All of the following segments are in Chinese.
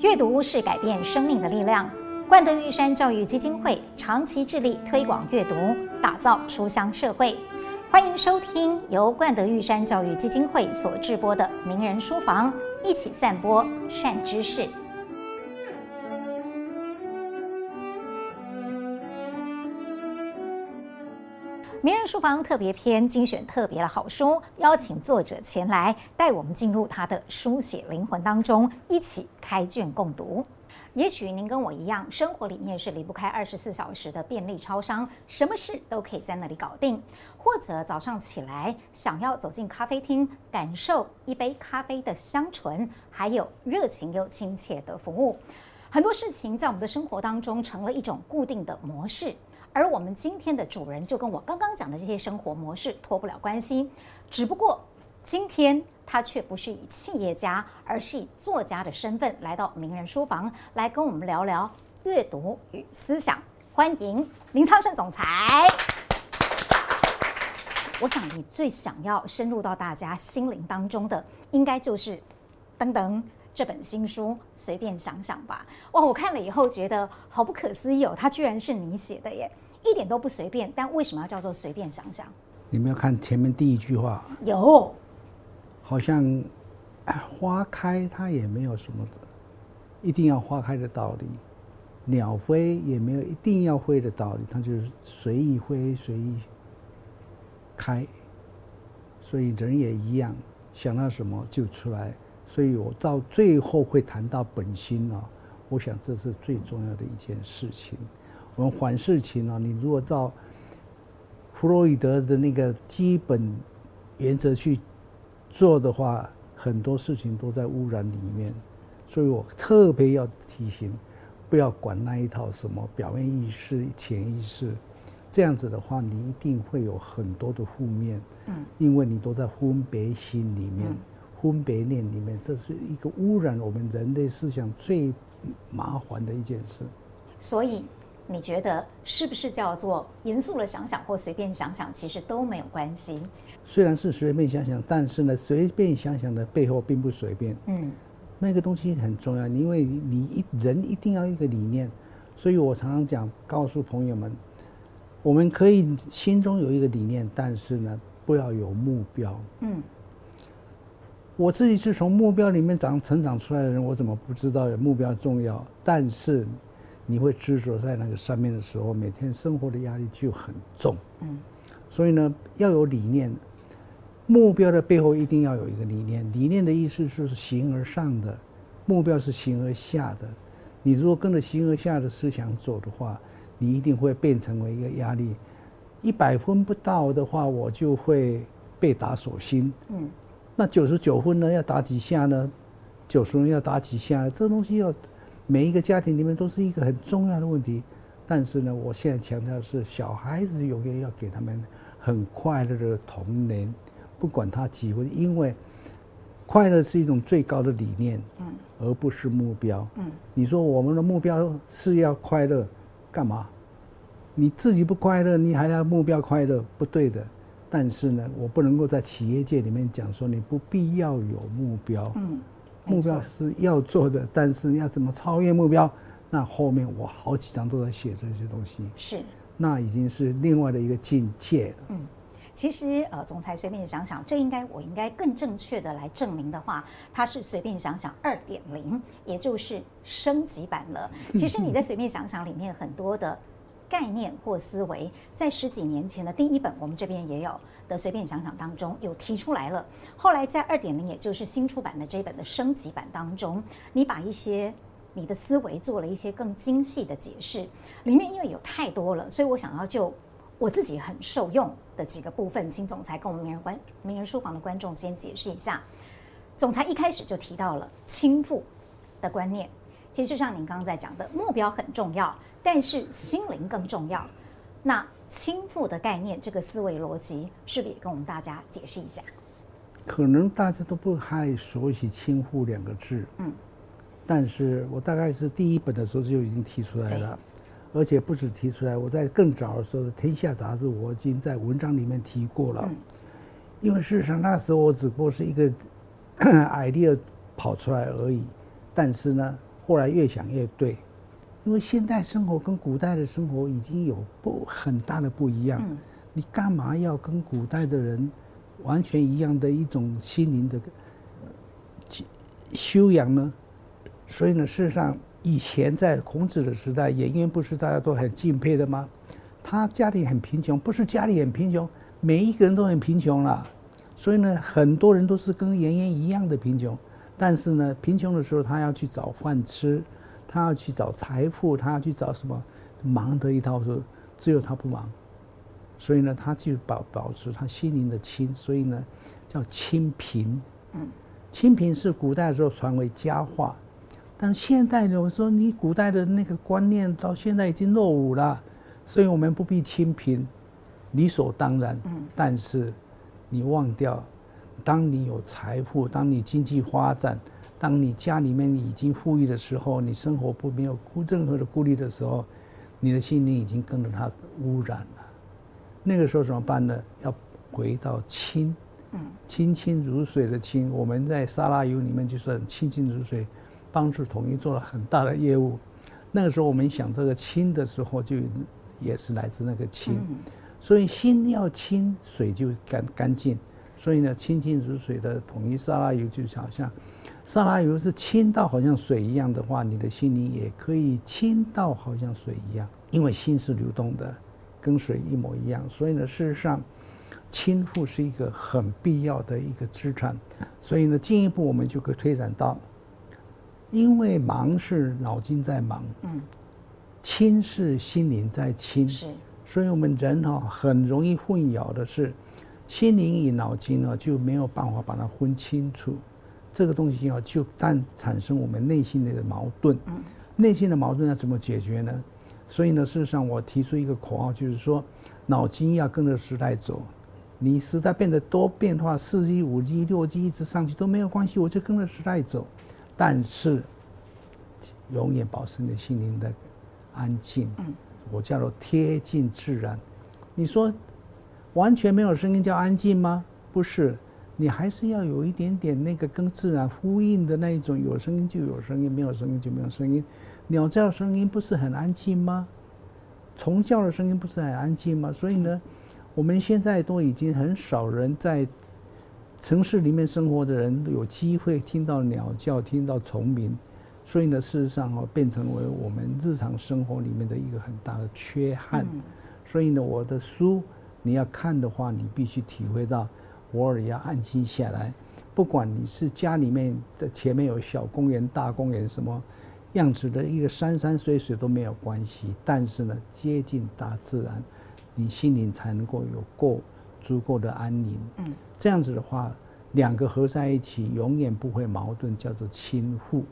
阅读是改变生命的力量。冠德玉山教育基金会长期致力推广阅读，打造书香社会。欢迎收听由冠德玉山教育基金会所制播的《名人书房》，一起散播善知识。名人书房特别篇精选特别的好书，邀请作者前来带我们进入他的书写灵魂当中，一起开卷共读。也许您跟我一样，生活里面是离不开二十四小时的便利超商，什么事都可以在那里搞定。或者早上起来想要走进咖啡厅，感受一杯咖啡的香醇，还有热情又亲切的服务。很多事情在我们的生活当中成了一种固定的模式，而我们今天的主人就跟我刚刚讲的这些生活模式脱不了关系，只不过。今天他却不是以企业家，而是以作家的身份来到名人书房，来跟我们聊聊阅读与思想。欢迎林苍盛总裁。我想你最想要深入到大家心灵当中的，应该就是等等这本新书。随便想想吧。哇，我看了以后觉得好不可思议哦，它居然是你写的耶，一点都不随便。但为什么要叫做随便想想？你没有看前面第一句话？有。好像花开，它也没有什么，一定要花开的道理；鸟飞也没有一定要飞的道理，它就是随意飞，随意开。所以人也一样，想到什么就出来。所以我到最后会谈到本心啊，我想这是最重要的一件事情。我们凡事情啊，你如果照弗洛伊德的那个基本原则去。做的话，很多事情都在污染里面，所以我特别要提醒，不要管那一套什么表面意识、潜意识，这样子的话，你一定会有很多的负面，嗯，因为你都在分别心里面、分别念里面，这是一个污染我们人类思想最麻烦的一件事。所以。你觉得是不是叫做严肃的想想或随便想想，其实都没有关系。虽然是随便想想，但是呢，随便想想的背后并不随便。嗯，那个东西很重要，因为你一人一定要一个理念。所以我常常讲，告诉朋友们，我们可以心中有一个理念，但是呢，不要有目标。嗯，我自己是从目标里面长成长出来的人，我怎么不知道有目标重要？但是。你会执着在那个上面的时候，每天生活的压力就很重。嗯，所以呢，要有理念，目标的背后一定要有一个理念。理念的意思就是形而上的，目标是形而下的。你如果跟着形而下的思想走的话，你一定会变成为一个压力。一百分不到的话，我就会被打手心。嗯，那九十九分呢？要打几下呢？九十分要打几下呢？这东西要。每一个家庭里面都是一个很重要的问题，但是呢，我现在强调的是，小孩子永远要给他们很快乐的童年，不管他几分，因为快乐是一种最高的理念，嗯，而不是目标，嗯。你说我们的目标是要快乐，干嘛？你自己不快乐，你还要目标快乐，不对的。但是呢，我不能够在企业界里面讲说你不必要有目标，嗯。目标是要做的，但是要怎么超越目标？那后面我好几章都在写这些东西。是，那已经是另外的一个境界了。嗯，其实呃，总裁随便想想，这应该我应该更正确的来证明的话，它是随便想想二点零，也就是升级版了。其实你在随便想想里面很多的。概念或思维，在十几年前的第一本，我们这边也有的随便想想当中有提出来了。后来在二点零，也就是新出版的这一本的升级版当中，你把一些你的思维做了一些更精细的解释。里面因为有太多了，所以我想要就我自己很受用的几个部分，请总裁跟我们名人观名人书房的观众先解释一下。总裁一开始就提到了倾覆的观念，其实就像您刚刚在讲的，目标很重要。但是心灵更重要。那倾覆的概念，这个思维逻辑，是不是也跟我们大家解释一下？可能大家都不太熟悉“倾覆”两个字。嗯。但是我大概是第一本的时候就已经提出来了，而且不止提出来，我在更早的时候的《天下》杂志，我已经在文章里面提过了。因为事实上那时候我只不过是一个 idea 跑出来而已，但是呢，后来越想越对，因为现代生活跟古代的生活已经有不很大的不一样。嗯、你干嘛要跟古代的人完全一样的一种心灵的修养呢？所以呢，事实上，以前在孔子的时代，颜渊不是大家都很敬佩的吗？他家里很贫穷，不是家里很贫穷，每一个人都很贫穷了。所以呢，很多人都是跟颜渊一样的贫穷。但是呢，贫穷的时候，他要去找饭吃，他要去找财富，他要去找什么？忙得一塌糊涂，只有他不忙。所以呢，他就保保持他心灵的清，所以呢，叫清贫。嗯，清贫是古代的时候传为佳话。但现代的，我说你古代的那个观念到现在已经落伍了，所以我们不必清贫，理所当然。嗯，但是你忘掉，当你有财富，当你经济发展，当你家里面已经富裕的时候，你生活不没有任何的顾虑的时候，你的心灵已经跟着它污染了。那个时候怎么办呢？要回到清，嗯，清清如水的清。我们在沙拉油里面就说很清清如水。帮助统一做了很大的业务，那个时候我们想这个清的时候，就也是来自那个清，所以心要清，水就干干净。所以呢，清清如水的统一沙拉油，就好像沙拉油是清到好像水一样的话，你的心灵也可以清到好像水一样，因为心是流动的，跟水一模一样。所以呢，事实上，清富是一个很必要的一个资产。所以呢，进一步我们就可以推展到。因为忙是脑筋在忙，嗯，清是心灵在清，是，所以我们人哈很容易混淆的是，心灵与脑筋呢就没有办法把它分清楚，这个东西啊就但产生我们内心的矛盾，嗯，内心的矛盾要怎么解决呢？所以呢，事实上我提出一个口号，就是说，脑筋要跟着时代走，你时代变得多变化，四 G、五 G、六 G 一直上去都没有关系，我就跟着时代走。但是，永远保持你心灵的安静。嗯，我叫做贴近自然。你说完全没有声音叫安静吗？不是，你还是要有一点点那个跟自然呼应的那一种，有声音就有声音，没有声音就没有声音。鸟叫声音不是很安静吗？虫叫的声音不是很安静吗？所以呢，我们现在都已经很少人在。城市里面生活的人有机会听到鸟叫，听到虫鸣，所以呢，事实上哦，变成为我们日常生活里面的一个很大的缺憾。所以呢，我的书你要看的话，你必须体会到，偶尔要安静下来。不管你是家里面的前面有小公园、大公园，什么样子的一个山山水水都没有关系。但是呢，接近大自然，你心灵才能够有够足够的安宁。嗯。这样子的话，两个合在一起，永远不会矛盾，叫做亲富。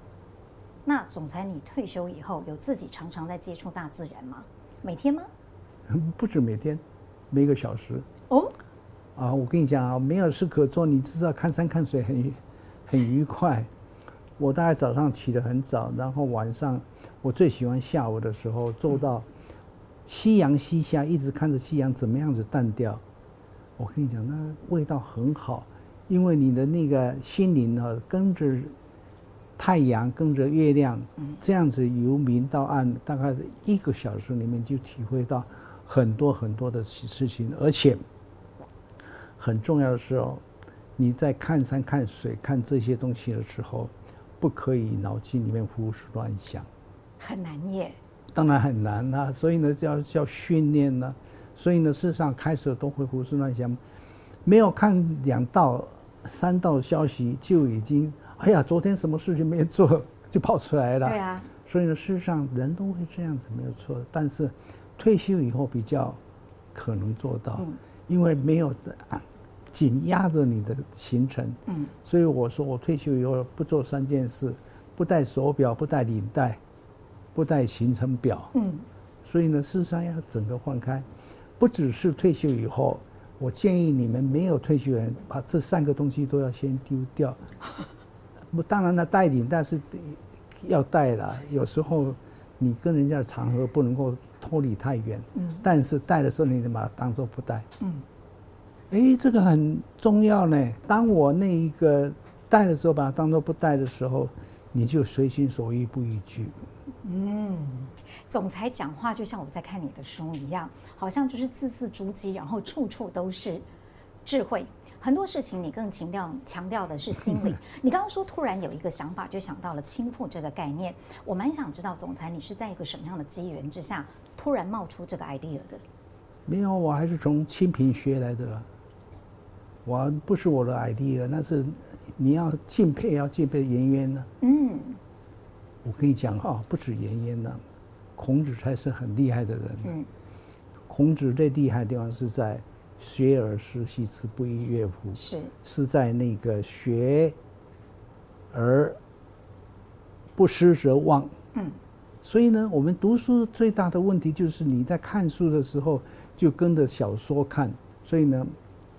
那总裁，你退休以后有自己常常在接触大自然吗？每天吗？不止每天，每个小时。啊，我跟你讲啊，没有事可做，你知道看山看水很很愉快。我大概早上起得很早，然后晚上我最喜欢下午的时候，做到夕阳西下，一直看着夕阳怎么样子淡掉。我跟你讲，那味道很好，因为你的那个心灵呢，跟着太阳，跟着月亮，这样子由明到暗，大概一个小时里面就体会到很多很多的事情，而且很重要的时候，你在看山看水看这些东西的时候，不可以脑筋里面胡思乱想，很难耶。当然很难啊，所以呢，叫叫训练呢。所以呢，事实上开始都会胡思乱想，没有看两道、三道消息就已经，哎呀，昨天什么事情没做就跑出来了。对啊。所以呢，事实上人都会这样子，没有错。但是退休以后比较可能做到，因为没有紧压着你的行程。嗯。所以我说，我退休以后不做三件事：不戴手表，不带领带，不带行程表。嗯。所以呢，事实上要整个放开。不只是退休以后，我建议你们没有退休的人把这三个东西都要先丢掉。不，当然了，带领但是要带了。有时候你跟人家的场合不能够脱离太远。嗯。但是带的时候，你得把它当做不带。嗯。哎，这个很重要呢。当我那一个带的时候，把它当做不带的时候，你就随心所欲不逾矩。嗯，总裁讲话就像我在看你的书一样，好像就是字字珠玑，然后处处都是智慧。很多事情你更强调强调的是心理。你刚刚说突然有一个想法，就想到了倾覆这个概念。我蛮想知道，总裁你是在一个什么样的机缘之下突然冒出这个 idea 的？没有，我还是从清贫学来的。我不是我的 idea，那是你要敬佩，要敬佩颜渊呢。嗯，我跟你讲哈，不止颜渊呢，孔子才是很厉害的人。嗯，孔子最厉害的地方是在。学而时习之，不亦说乎？是是在那个学而不思则罔。嗯，所以呢，我们读书最大的问题就是你在看书的时候就跟着小说看，所以呢，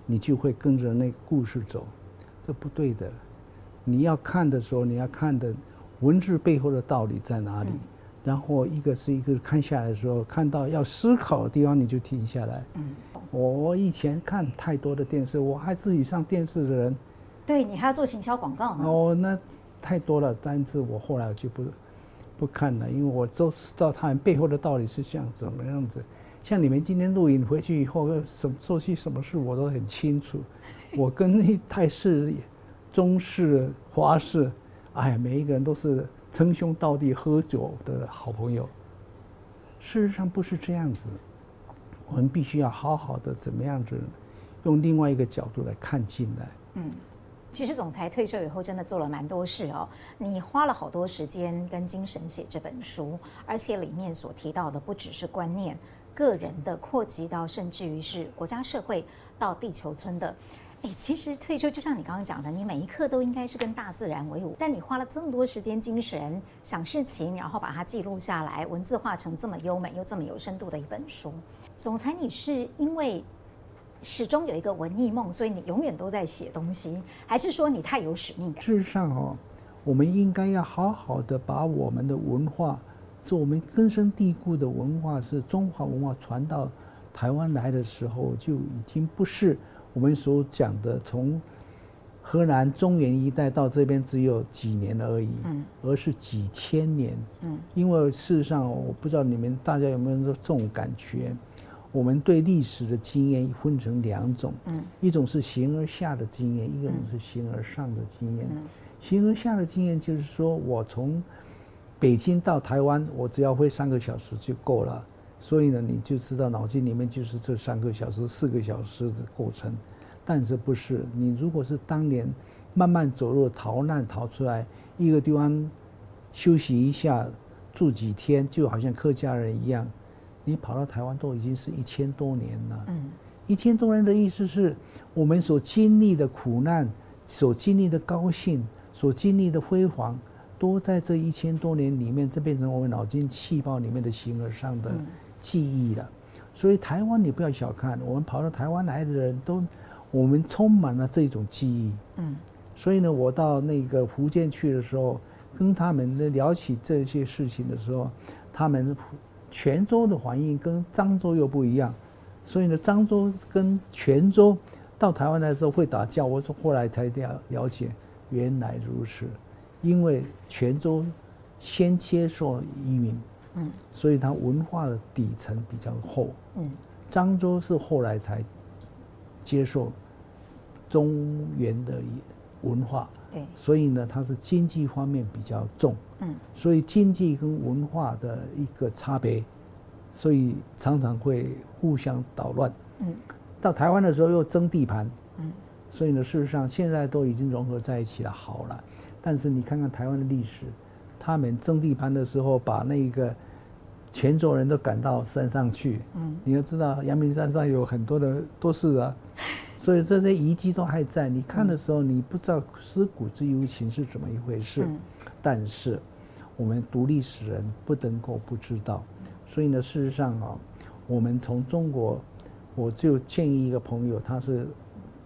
你就会跟着那个故事走，这不对的。你要看的时候，你要看的文字背后的道理在哪里？然后一个是一个看下来的时候，看到要思考的地方，你就停下来。嗯。我以前看太多的电视，我还自己上电视的人，对，你还要做行销广告呢。哦，那太多了，但是我后来就不不看了，因为我都知道他们背后的道理是像怎么样子。像你们今天录影回去以后，什么做些什么事我都很清楚。我跟那泰式、中式、华式，哎呀，每一个人都是称兄道弟、喝酒的好朋友。事实上不是这样子。我们必须要好好的怎么样子，用另外一个角度来看进来。嗯，其实总裁退休以后真的做了蛮多事哦。你花了好多时间跟精神写这本书，而且里面所提到的不只是观念、个人的，扩及到甚至于是国家社会到地球村的。哎，其实退休就像你刚刚讲的，你每一刻都应该是跟大自然为伍。但你花了这么多时间、精神想事情，然后把它记录下来，文字化成这么优美又这么有深度的一本书。总裁，你是因为始终有一个文艺梦，所以你永远都在写东西，还是说你太有使命感？事实上哦，我们应该要好好的把我们的文化，是我们根深蒂固的文化，是中华文化传到台湾来的时候，就已经不是。我们所讲的，从河南中原一带到这边只有几年而已，嗯，而是几千年，嗯，因为事实上，我不知道你们大家有没有这种感觉，我们对历史的经验分成两种，嗯，一种是形而下的经验，一种是形而上的经验。形而下的经验就是说我从北京到台湾，我只要会三个小时就够了。所以呢，你就知道脑筋里面就是这三个小时、四个小时的过程，但是不是你如果是当年慢慢走路逃难逃出来一个地方休息一下住几天，就好像客家人一样，你跑到台湾都已经是一千多年了。嗯，一千多年的意思是我们所经历的苦难、所经历的高兴、所经历的辉煌，都在这一千多年里面，这变成我们脑筋细胞里面的形而上的。记忆了，所以台湾你不要小看，我们跑到台湾来的人都，我们充满了这种记忆。嗯，所以呢，我到那个福建去的时候，跟他们聊起这些事情的时候，他们泉州的反应跟漳州又不一样，所以呢，漳州跟泉州到台湾来的时候会打架，我说后来才了了解，原来如此，因为泉州先接受移民。嗯，所以它文化的底层比较厚。嗯，漳州是后来才接受中原的文化。对，所以呢，它是经济方面比较重。嗯，所以经济跟文化的一个差别，所以常常会互相捣乱。嗯，到台湾的时候又争地盘。嗯，所以呢，事实上现在都已经融合在一起了，好了。但是你看看台湾的历史，他们争地盘的时候，把那个。泉州人都赶到山上去，嗯，你要知道阳明山上有很多的都是啊，所以这些遗迹都还在。你看的时候，你不知道尸骨之幽情是怎么一回事，但是我们读历史人不能够不知道。所以呢，事实上啊，我们从中国，我就建议一个朋友，他是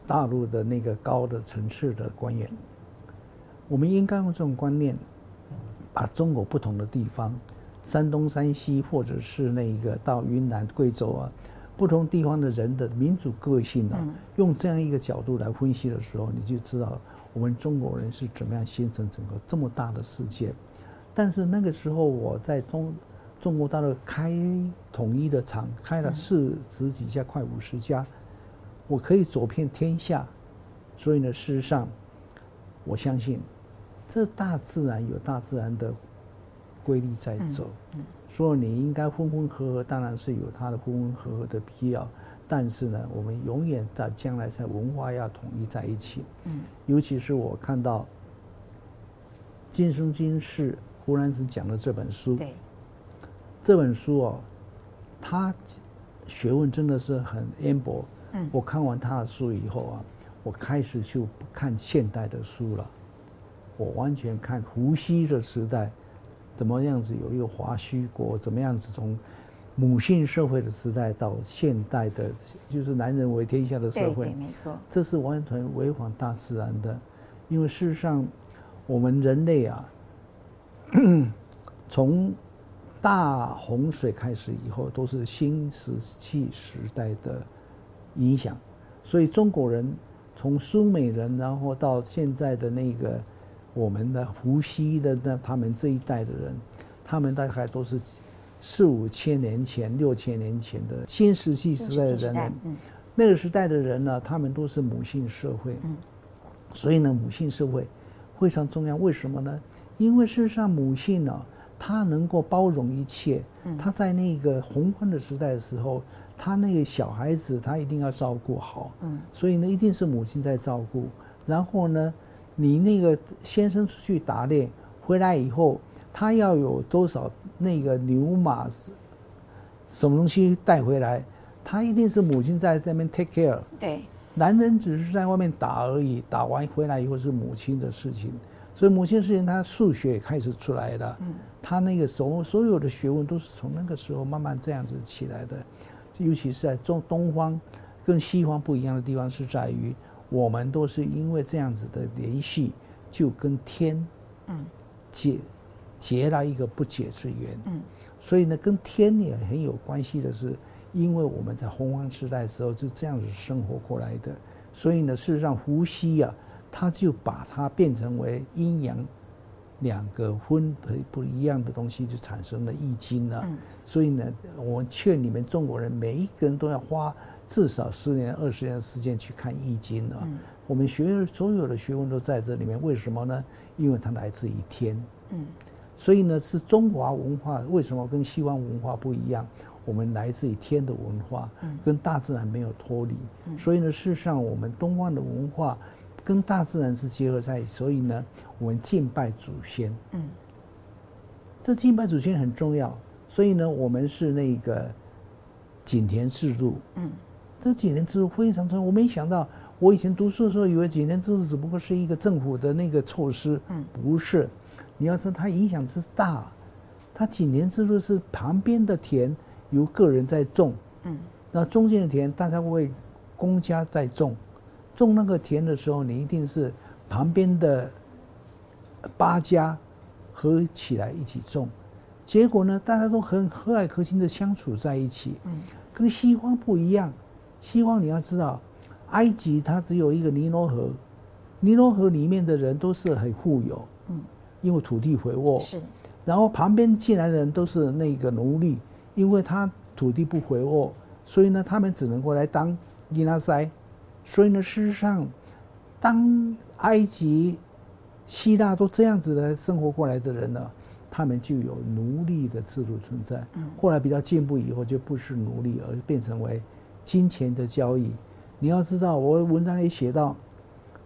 大陆的那个高的层次的官员，我们应该用这种观念，把中国不同的地方。山东、山西，或者是那个到云南、贵州啊，不同地方的人的民族个性啊，用这样一个角度来分析的时候，你就知道我们中国人是怎么样形成整个这么大的世界。但是那个时候我在中中国大陆开统一的厂，开了四十几家，快五十家，我可以走遍天下。所以呢，事实上，我相信这大自然有大自然的规律在走。所以你应该分分合合，当然是有它的分分合合的必要。但是呢，我们永远在将来在文化要统一在一起。尤其是我看到今生今世。胡兰成讲的这本书，对，这本书哦，他学问真的是很渊博。嗯，我看完他的书以后啊，我开始就不看现代的书了，我完全看伏羲的时代，怎么样子有一个华胥国，怎么样子从母性社会的时代到现代的，就是男人为天下的社会，没错，这是完全违反大自然的，因为事实上，我们人类啊。从大洪水开始以后，都是新石器时代的影响，所以中国人从苏美人，然后到现在的那个我们的湖西的那他们这一代的人，他们大概都是四五千年前、六千年前的新石器时代的人。那个时代的人呢，他们都是母性社会，所以呢，母性社会非常重要。为什么呢？因为事实上，母性呢，她能够包容一切。她在那个宏观的时代的时候，她那个小孩子，她一定要照顾好。嗯，所以呢，一定是母亲在照顾。然后呢，你那个先生出去打猎回来以后，他要有多少那个牛马，什么东西带回来，他一定是母亲在那边 take care。对，男人只是在外面打而已，打完回来以后是母亲的事情。所以母亲事情，他数学也开始出来了。嗯，他那个所所有的学问都是从那个时候慢慢这样子起来的。尤其是在中东方跟西方不一样的地方，是在于我们都是因为这样子的联系，就跟天嗯结结了一个不解之缘。嗯，所以呢，跟天也很有关系的是，因为我们在洪荒时代的时候就这样子生活过来的。所以呢，事实上伏羲啊。他就把它变成为阴阳两个分不不一样的东西，就产生了易经了。所以呢，我劝你们中国人每一个人都要花至少十年、二十年的时间去看易经了。我们学所有的学问都在这里面，为什么呢？因为它来自于天。嗯。所以呢，是中华文化为什么跟西方文化不一样？我们来自于天的文化，跟大自然没有脱离。所以呢，事实上我们东方的文化。跟大自然是结合在一起，所以呢，我们敬拜祖先。嗯，这敬拜祖先很重要，所以呢，我们是那个井田制度。嗯，这几年制度非常重要。我没想到，我以前读书的时候，以为几年制度只不过是一个政府的那个措施。嗯，不是，你要知道它影响之大。它几年制度是旁边的田由个人在种，嗯，那中间的田大家会公家在种。种那个田的时候，你一定是旁边的八家合起来一起种，结果呢，大家都很和蔼可亲的相处在一起。嗯，跟西方不一样，西方你要知道，埃及它只有一个尼罗河，尼罗河里面的人都是很富有，嗯，因为土地肥沃，是，然后旁边进来的人都是那个奴隶，因为他土地不肥沃，所以呢，他们只能过来当尼拉塞。所以呢，事实上，当埃及、希腊都这样子的生活过来的人呢，他们就有奴隶的制度存在。后来比较进步以后，就不是奴隶，而变成为金钱的交易。你要知道，我文章里写到，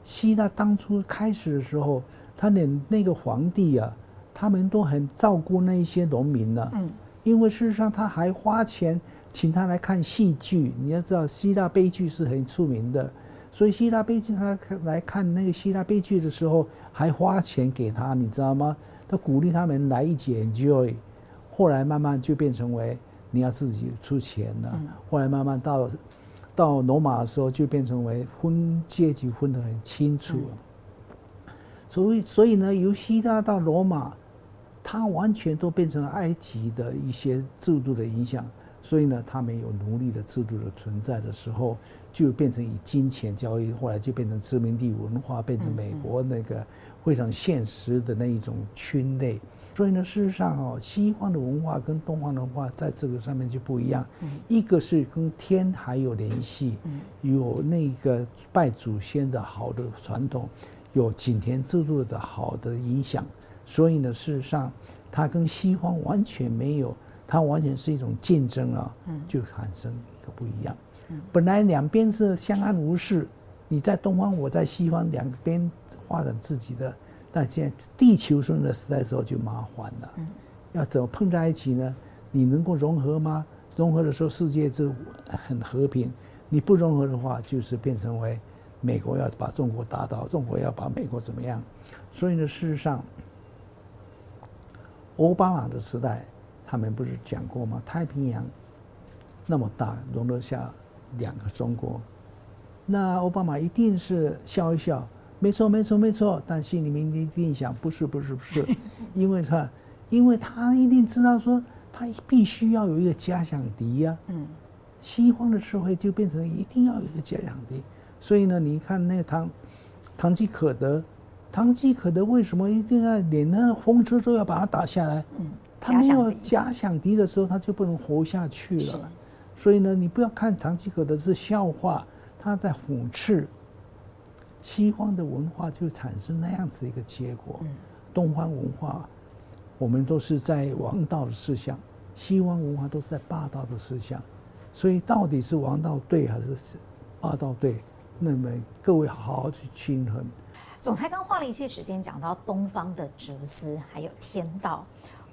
希腊当初开始的时候，他连那个皇帝啊，他们都很照顾那一些农民呢。嗯，因为事实上他还花钱。请他来看戏剧，你要知道希腊悲剧是很出名的，所以希腊悲剧他来看那个希腊悲剧的时候，还花钱给他，你知道吗？他鼓励他们来一起 enjoy。后来慢慢就变成为你要自己出钱了。后来慢慢到到罗马的时候，就变成为分阶级分得很清楚。所以所以呢，由希腊到罗马，它完全都变成埃及的一些制度的影响。所以呢，他们有奴隶的制度的存在的时候，就变成以金钱交易，后来就变成殖民地文化，变成美国那个非常现实的那一种群类。所以呢，事实上哦，西方的文化跟东方的文化在这个上面就不一样。一个是跟天还有联系，有那个拜祖先的好的传统，有井田制度的好的影响。所以呢，事实上，它跟西方完全没有，它完全是一种竞争啊，就产生一个不一样。本来两边是相安无事，你在东方，我在西方，两边发展自己的。但现在地球村的时代的时候就麻烦了，要怎么碰在一起呢？你能够融合吗？融合的时候，世界就很和平；你不融合的话，就是变成为美国要把中国打倒，中国要把美国怎么样？所以呢，事实上。奥巴马的时代，他们不是讲过吗？太平洋那么大，容得下两个中国，那奥巴马一定是笑一笑，没错，没错，没错。但心里面一定想，不是，不是，不是，因为他，因为他一定知道说，他必须要有一个假想敌呀。嗯，西方的社会就变成一定要有一个假想敌，所以呢，你看那个唐，唐吉诃德。唐吉诃德为什么一定要连那个风车都要把它打下来？嗯，他没有假想敌的时候，他就不能活下去了。所以呢，你不要看唐吉诃德是笑话，他在讽刺西方的文化，就产生那样子一个结果。东方文化，我们都是在王道的思想；西方文化都是在霸道的思想。所以，到底是王道对还是霸道对？那么，各位好好去均衡。总裁刚花了一些时间讲到东方的哲思，还有天道。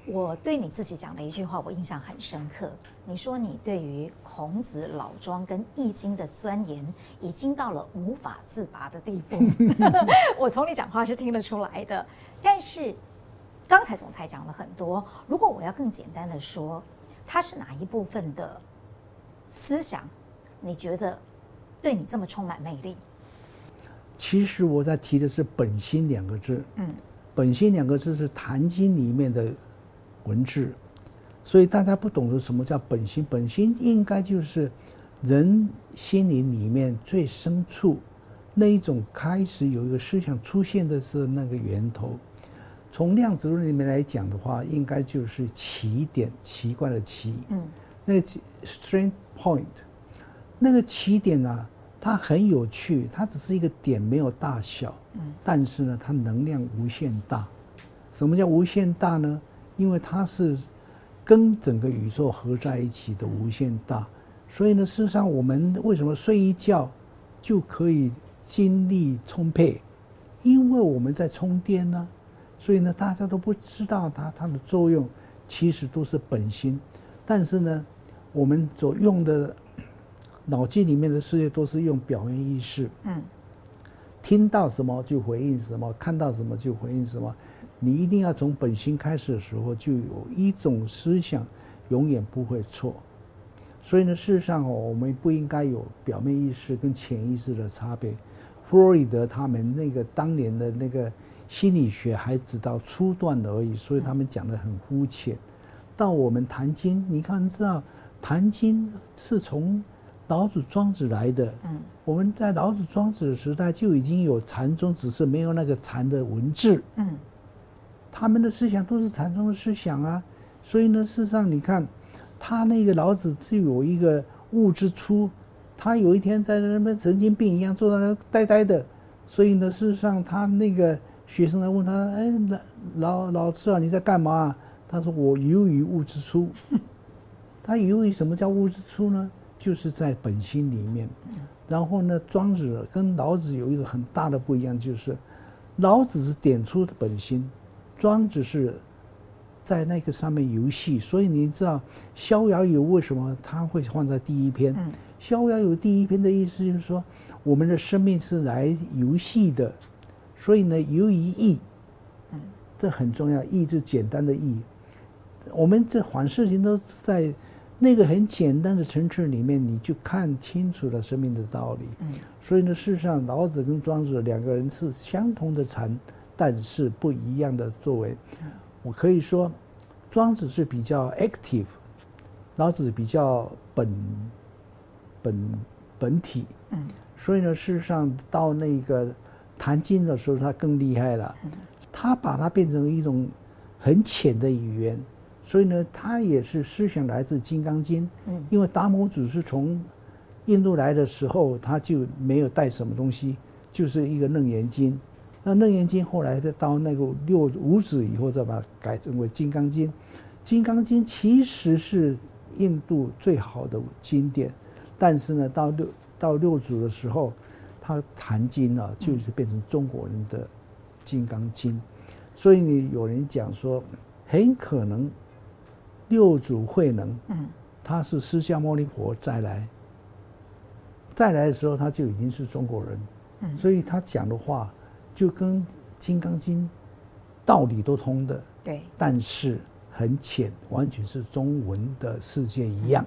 我对你自己讲的一句话，我印象很深刻。你说你对于孔子、老庄跟易经的钻研，已经到了无法自拔的地步。我从你讲话是听得出来的。但是刚才总裁讲了很多，如果我要更简单的说，他是哪一部分的思想？你觉得对你这么充满魅力？其实我在提的是“本心”两个字。嗯，“本心”两个字是《坛经》里面的文字，所以大家不懂得什么叫“本心”。本心应该就是人心灵里面最深处那一种开始有一个思想出现的是那个源头。从量子论里面来讲的话，应该就是起点，奇怪的奇。嗯，那个 strength point，那个起点呢、啊？它很有趣，它只是一个点，没有大小，嗯但是呢，它能量无限大。什么叫无限大呢？因为它是跟整个宇宙合在一起的无限大。所以呢，事实上我们为什么睡一觉就可以精力充沛？因为我们在充电呢。所以呢，大家都不知道它它的作用，其实都是本心。但是呢，我们所用的。脑筋里面的世界都是用表面意识，嗯，听到什么就回应什么，看到什么就回应什么。你一定要从本心开始的时候，就有一种思想，永远不会错。所以呢，事实上哦，我们不应该有表面意识跟潜意识的差别。弗洛伊德他们那个当年的那个心理学还只到初段而已，所以他们讲的很肤浅。到我们谈经，你看知道谈经是从。老子、庄子来的，嗯，我们在老子、庄子的时代就已经有禅宗，只是没有那个禅的文字，嗯，他们的思想都是禅宗的思想啊，所以呢，事实上你看，他那个老子就有一个悟之初，他有一天在那边神经病一样坐在那呆呆的，所以呢，事实上他那个学生来问他，哎，老老老师啊，你在干嘛？他说我游于悟之初，他游于什么叫悟之初呢？就是在本心里面，然后呢，庄子跟老子有一个很大的不一样，就是老子是点出本心，庄子是在那个上面游戏。所以你知道《逍遥游》为什么他会放在第一篇？《逍遥游》第一篇的意思就是说，我们的生命是来游戏的，所以呢，游于易，这很重要。意是简单的意，我们这凡事情都在。那个很简单的层次里面，你就看清楚了生命的道理。嗯，所以呢，事实上，老子跟庄子两个人是相同的禅，但是不一样的作为。我可以说，庄子是比较 active，老子比较本本本体，嗯，所以呢，事实上到那个谈经的时候，他更厉害了，他把它变成一种很浅的语言，所以呢，他也是思想来自《金刚经》，嗯，因为达摩祖师从印度来的时候，他就没有带什么东西，就是一个《楞严经》。那《楞严经》后来的到那个六五祖以后，再把它改成为《金刚经》。《金刚经》其实是印度最好的经典，但是呢，到六到六祖的时候，他谈经啊，就是变成中国人的《金刚经》。所以你，有人讲说，很可能六祖慧能，嗯，他是释迦牟尼佛再来。再来的时候，他就已经是中国人，嗯，所以他讲的话就跟《金刚经》道理都通的，对，但是很浅，完全是中文的世界一样。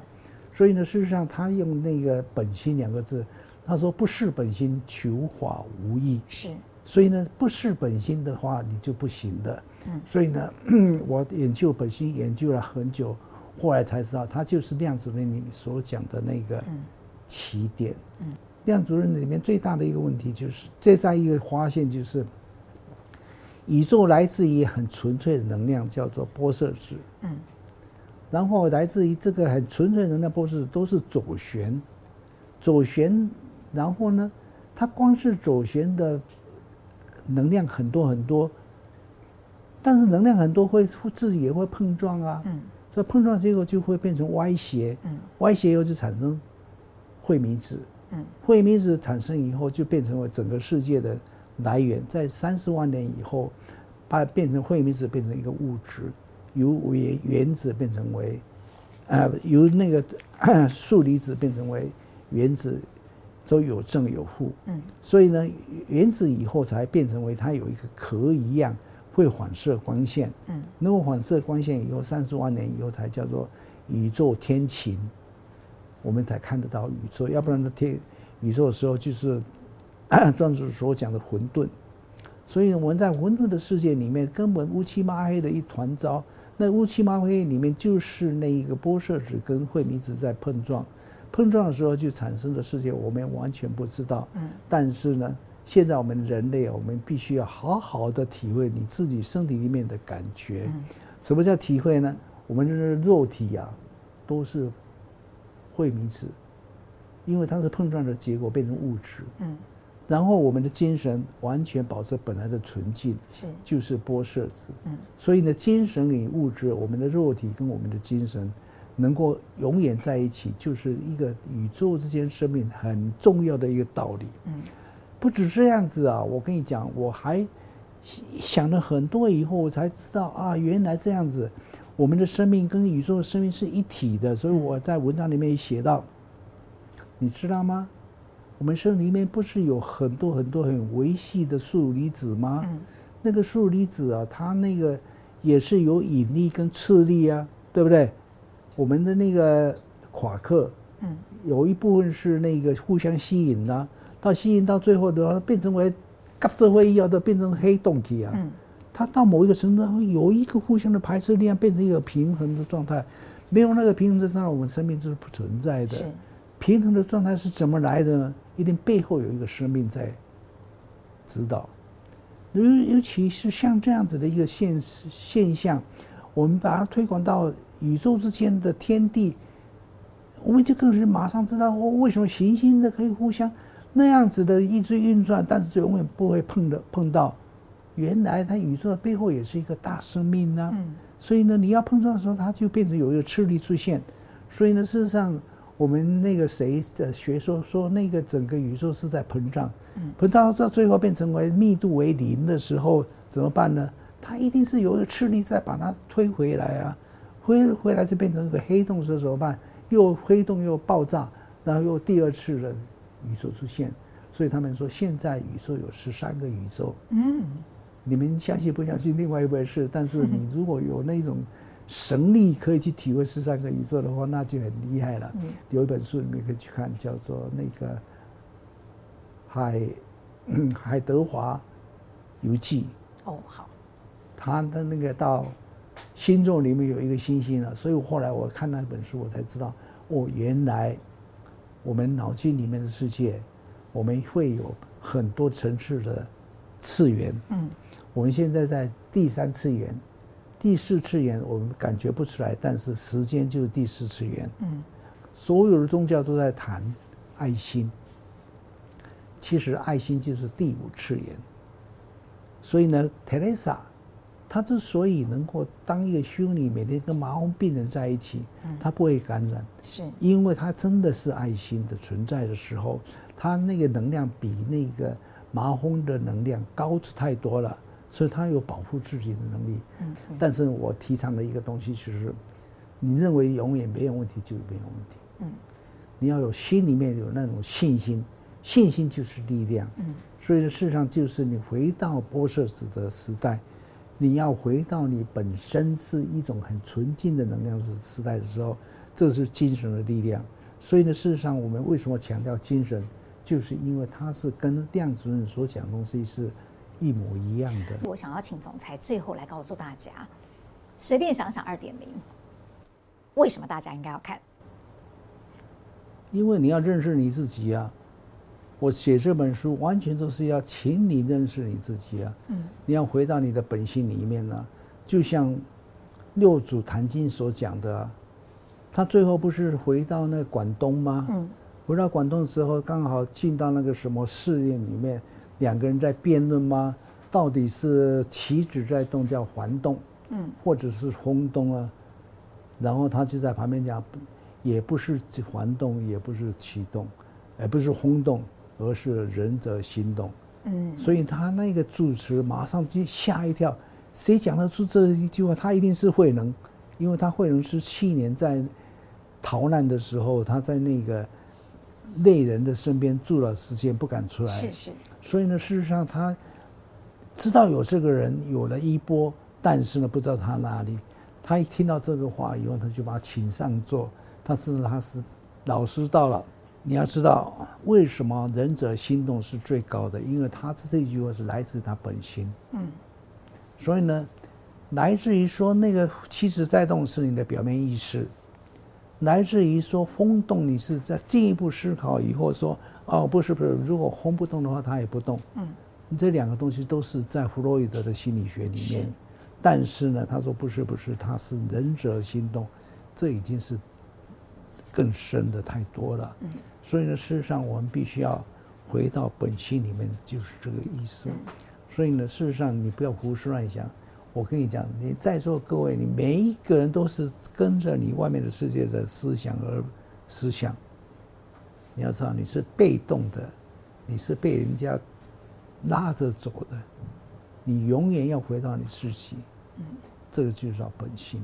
所以呢，事实上他用那个“本心”两个字，他说“不是本心，求法无益”。是，所以呢，不是本心的话，你就不行的。嗯，所以呢，我研究本心研究了很久，后来才知道，他就是量子论里面所讲的那个。嗯起点，量子论里面最大的一个问题就是，这在一个发现就是，宇宙来自于很纯粹的能量，叫做波色子。嗯，然后来自于这个很纯粹的能量波色子都是左旋，左旋，然后呢，它光是左旋的能量很多很多，但是能量很多会自己也会碰撞啊。嗯，所以碰撞结果就会变成歪斜。嗯，歪斜以后就产生。惠明子，嗯，慧明子产生以后就变成为整个世界的来源，在三十万年以后，把变成会明子变成一个物质，由原原子变成为，呃，由那个 负离子变成为原子，都有正有负，嗯，所以呢，原子以后才变成为它有一个壳一样会反射光线，嗯，那么反射光线以后三十万年以后才叫做宇宙天晴。我们才看得到宇宙，要不然的天宇宙的时候就是 庄子所讲的混沌。所以我们在混沌的世界里面，根本乌漆嘛黑的一团糟。那乌漆嘛黑里面就是那一个波色子跟慧明子在碰撞，碰撞的时候就产生的世界，我们完全不知道。嗯。但是呢，现在我们人类，我们必须要好好的体会你自己身体里面的感觉。什么叫体会呢？我们的肉体啊，都是。慧明子，因为它是碰撞的结果变成物质，嗯，然后我们的精神完全保持本来的纯净，是，就是波色子，嗯，所以呢，精神与物质，我们的肉体跟我们的精神能够永远在一起，就是一个宇宙之间生命很重要的一个道理，嗯，不止这样子啊，我跟你讲，我还想了很多以后，我才知道啊，原来这样子。我们的生命跟宇宙的生命是一体的，所以我在文章里面也写到，你知道吗？我们身体里面不是有很多很多很微细的素离子吗？嗯、那个素离子啊，它那个也是有引力跟斥力啊，对不对？我们的那个夸克，嗯，有一部分是那个互相吸引的，到吸引到最后的话，变成为夹着会要都变成黑洞体啊。嗯它到某一个程度会有一个互相的排斥力量，变成一个平衡的状态。没有那个平衡的状态，我们生命就是不存在的。平衡的状态是怎么来的呢？一定背后有一个生命在指导。尤尤其是像这样子的一个现现象，我们把它推广到宇宙之间的天地，我们就更是马上知道哦，为什么行星的可以互相那样子的一直运转，但是永远不会碰的碰到。原来它宇宙的背后也是一个大生命呢，所以呢，你要碰撞的时候，它就变成有一个斥力出现。所以呢，事实上，我们那个谁的学说说，那个整个宇宙是在膨胀，膨胀到最后变成为密度为零的时候，怎么办呢？它一定是有一个斥力在把它推回来啊，推回来就变成一个黑洞的时候怎么办？又黑洞又爆炸，然后又第二次的宇宙出现。所以他们说，现在宇宙有十三个宇宙。嗯。你们相信不相信另外一回事？但是 你如果有那种神力可以去体会十三个宇宙的话，那就很厉害了。有一本书你们可以去看，叫做那个海《海海德华游记》。哦，好。他的那个到星座里面有一个星星了。所以后来我看那本书，我才知道，哦，原来我们脑筋里面的世界，我们会有很多层次的次元。嗯，我们现在在第三次元。第四次元我们感觉不出来，但是时间就是第四次元。嗯，所有的宗教都在谈爱心，其实爱心就是第五次元。所以呢，特蕾莎她之所以能够当一个修女，每天跟麻风病人在一起，他不会感染，是。因为他真的是爱心的存在的时候，他那个能量比那个麻风的能量高出太多了。所以他有保护自己的能力，嗯但是我提倡的一个东西就是，你认为永远没有问题就没有问题，嗯，你要有心里面有那种信心，信心就是力量，嗯，所以事实上就是你回到波设子的时代，你要回到你本身是一种很纯净的能量的时代的时候，这是精神的力量。所以呢，事实上我们为什么强调精神，就是因为它是跟量子论所讲的东西是。一模一样的。我想要请总裁最后来告诉大家，随便想想二点零，为什么大家应该要看？因为你要认识你自己啊！我写这本书完全都是要请你认识你自己啊！嗯，你要回到你的本性里面呢，就像六祖坛经所讲的，他最后不是回到那广东吗？嗯，回到广东之后，刚好进到那个什么寺院里面。两个人在辩论吗？到底是棋子在动叫还动，嗯，或者是轰动啊？然后他就在旁边讲，也不是还动，也不是棋动，也不是轰动，而是仁者心动。嗯，所以他那个主持马上就吓一跳，谁讲得出这一句话？他一定是慧能，因为他慧能是去年在逃难的时候，他在那个。内人的身边住了时间不敢出来，是是。所以呢，事实上他知道有这个人有了衣钵，但是呢，不知道他哪里。他一听到这个话以后，他就把他请上座。他知道他是老师到了。你要知道为什么仁者心动是最高的？因为他这一句话是来自他本心。嗯。所以呢，来自于说那个其实在动是你的表面意识。来自于说轰动，你是在进一步思考以后说，哦，不是不是，如果轰不动的话，它也不动。嗯，这两个东西都是在弗洛伊德的心理学里面，是但是呢，他说不是不是，他是仁者心动，这已经是更深的太多了。所以呢，事实上我们必须要回到本心里面，就是这个意思。所以呢，事实上你不要胡思乱想。我跟你讲，你在座各位，你每一个人都是跟着你外面的世界的思想而思想。你要知道，你是被动的，你是被人家拉着走的，你永远要回到你自己。这个就是要本心。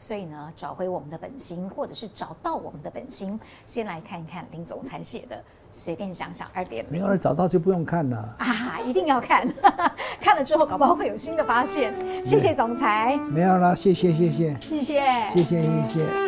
所以呢找回我们的本心或者是找到我们的本心先来看一看林总裁写的随便想想二点没有人找到就不用看了。啊一定要看。看了之后搞不好会有新的发现。谢谢总裁。没有啦谢谢谢谢。谢谢。谢谢谢谢。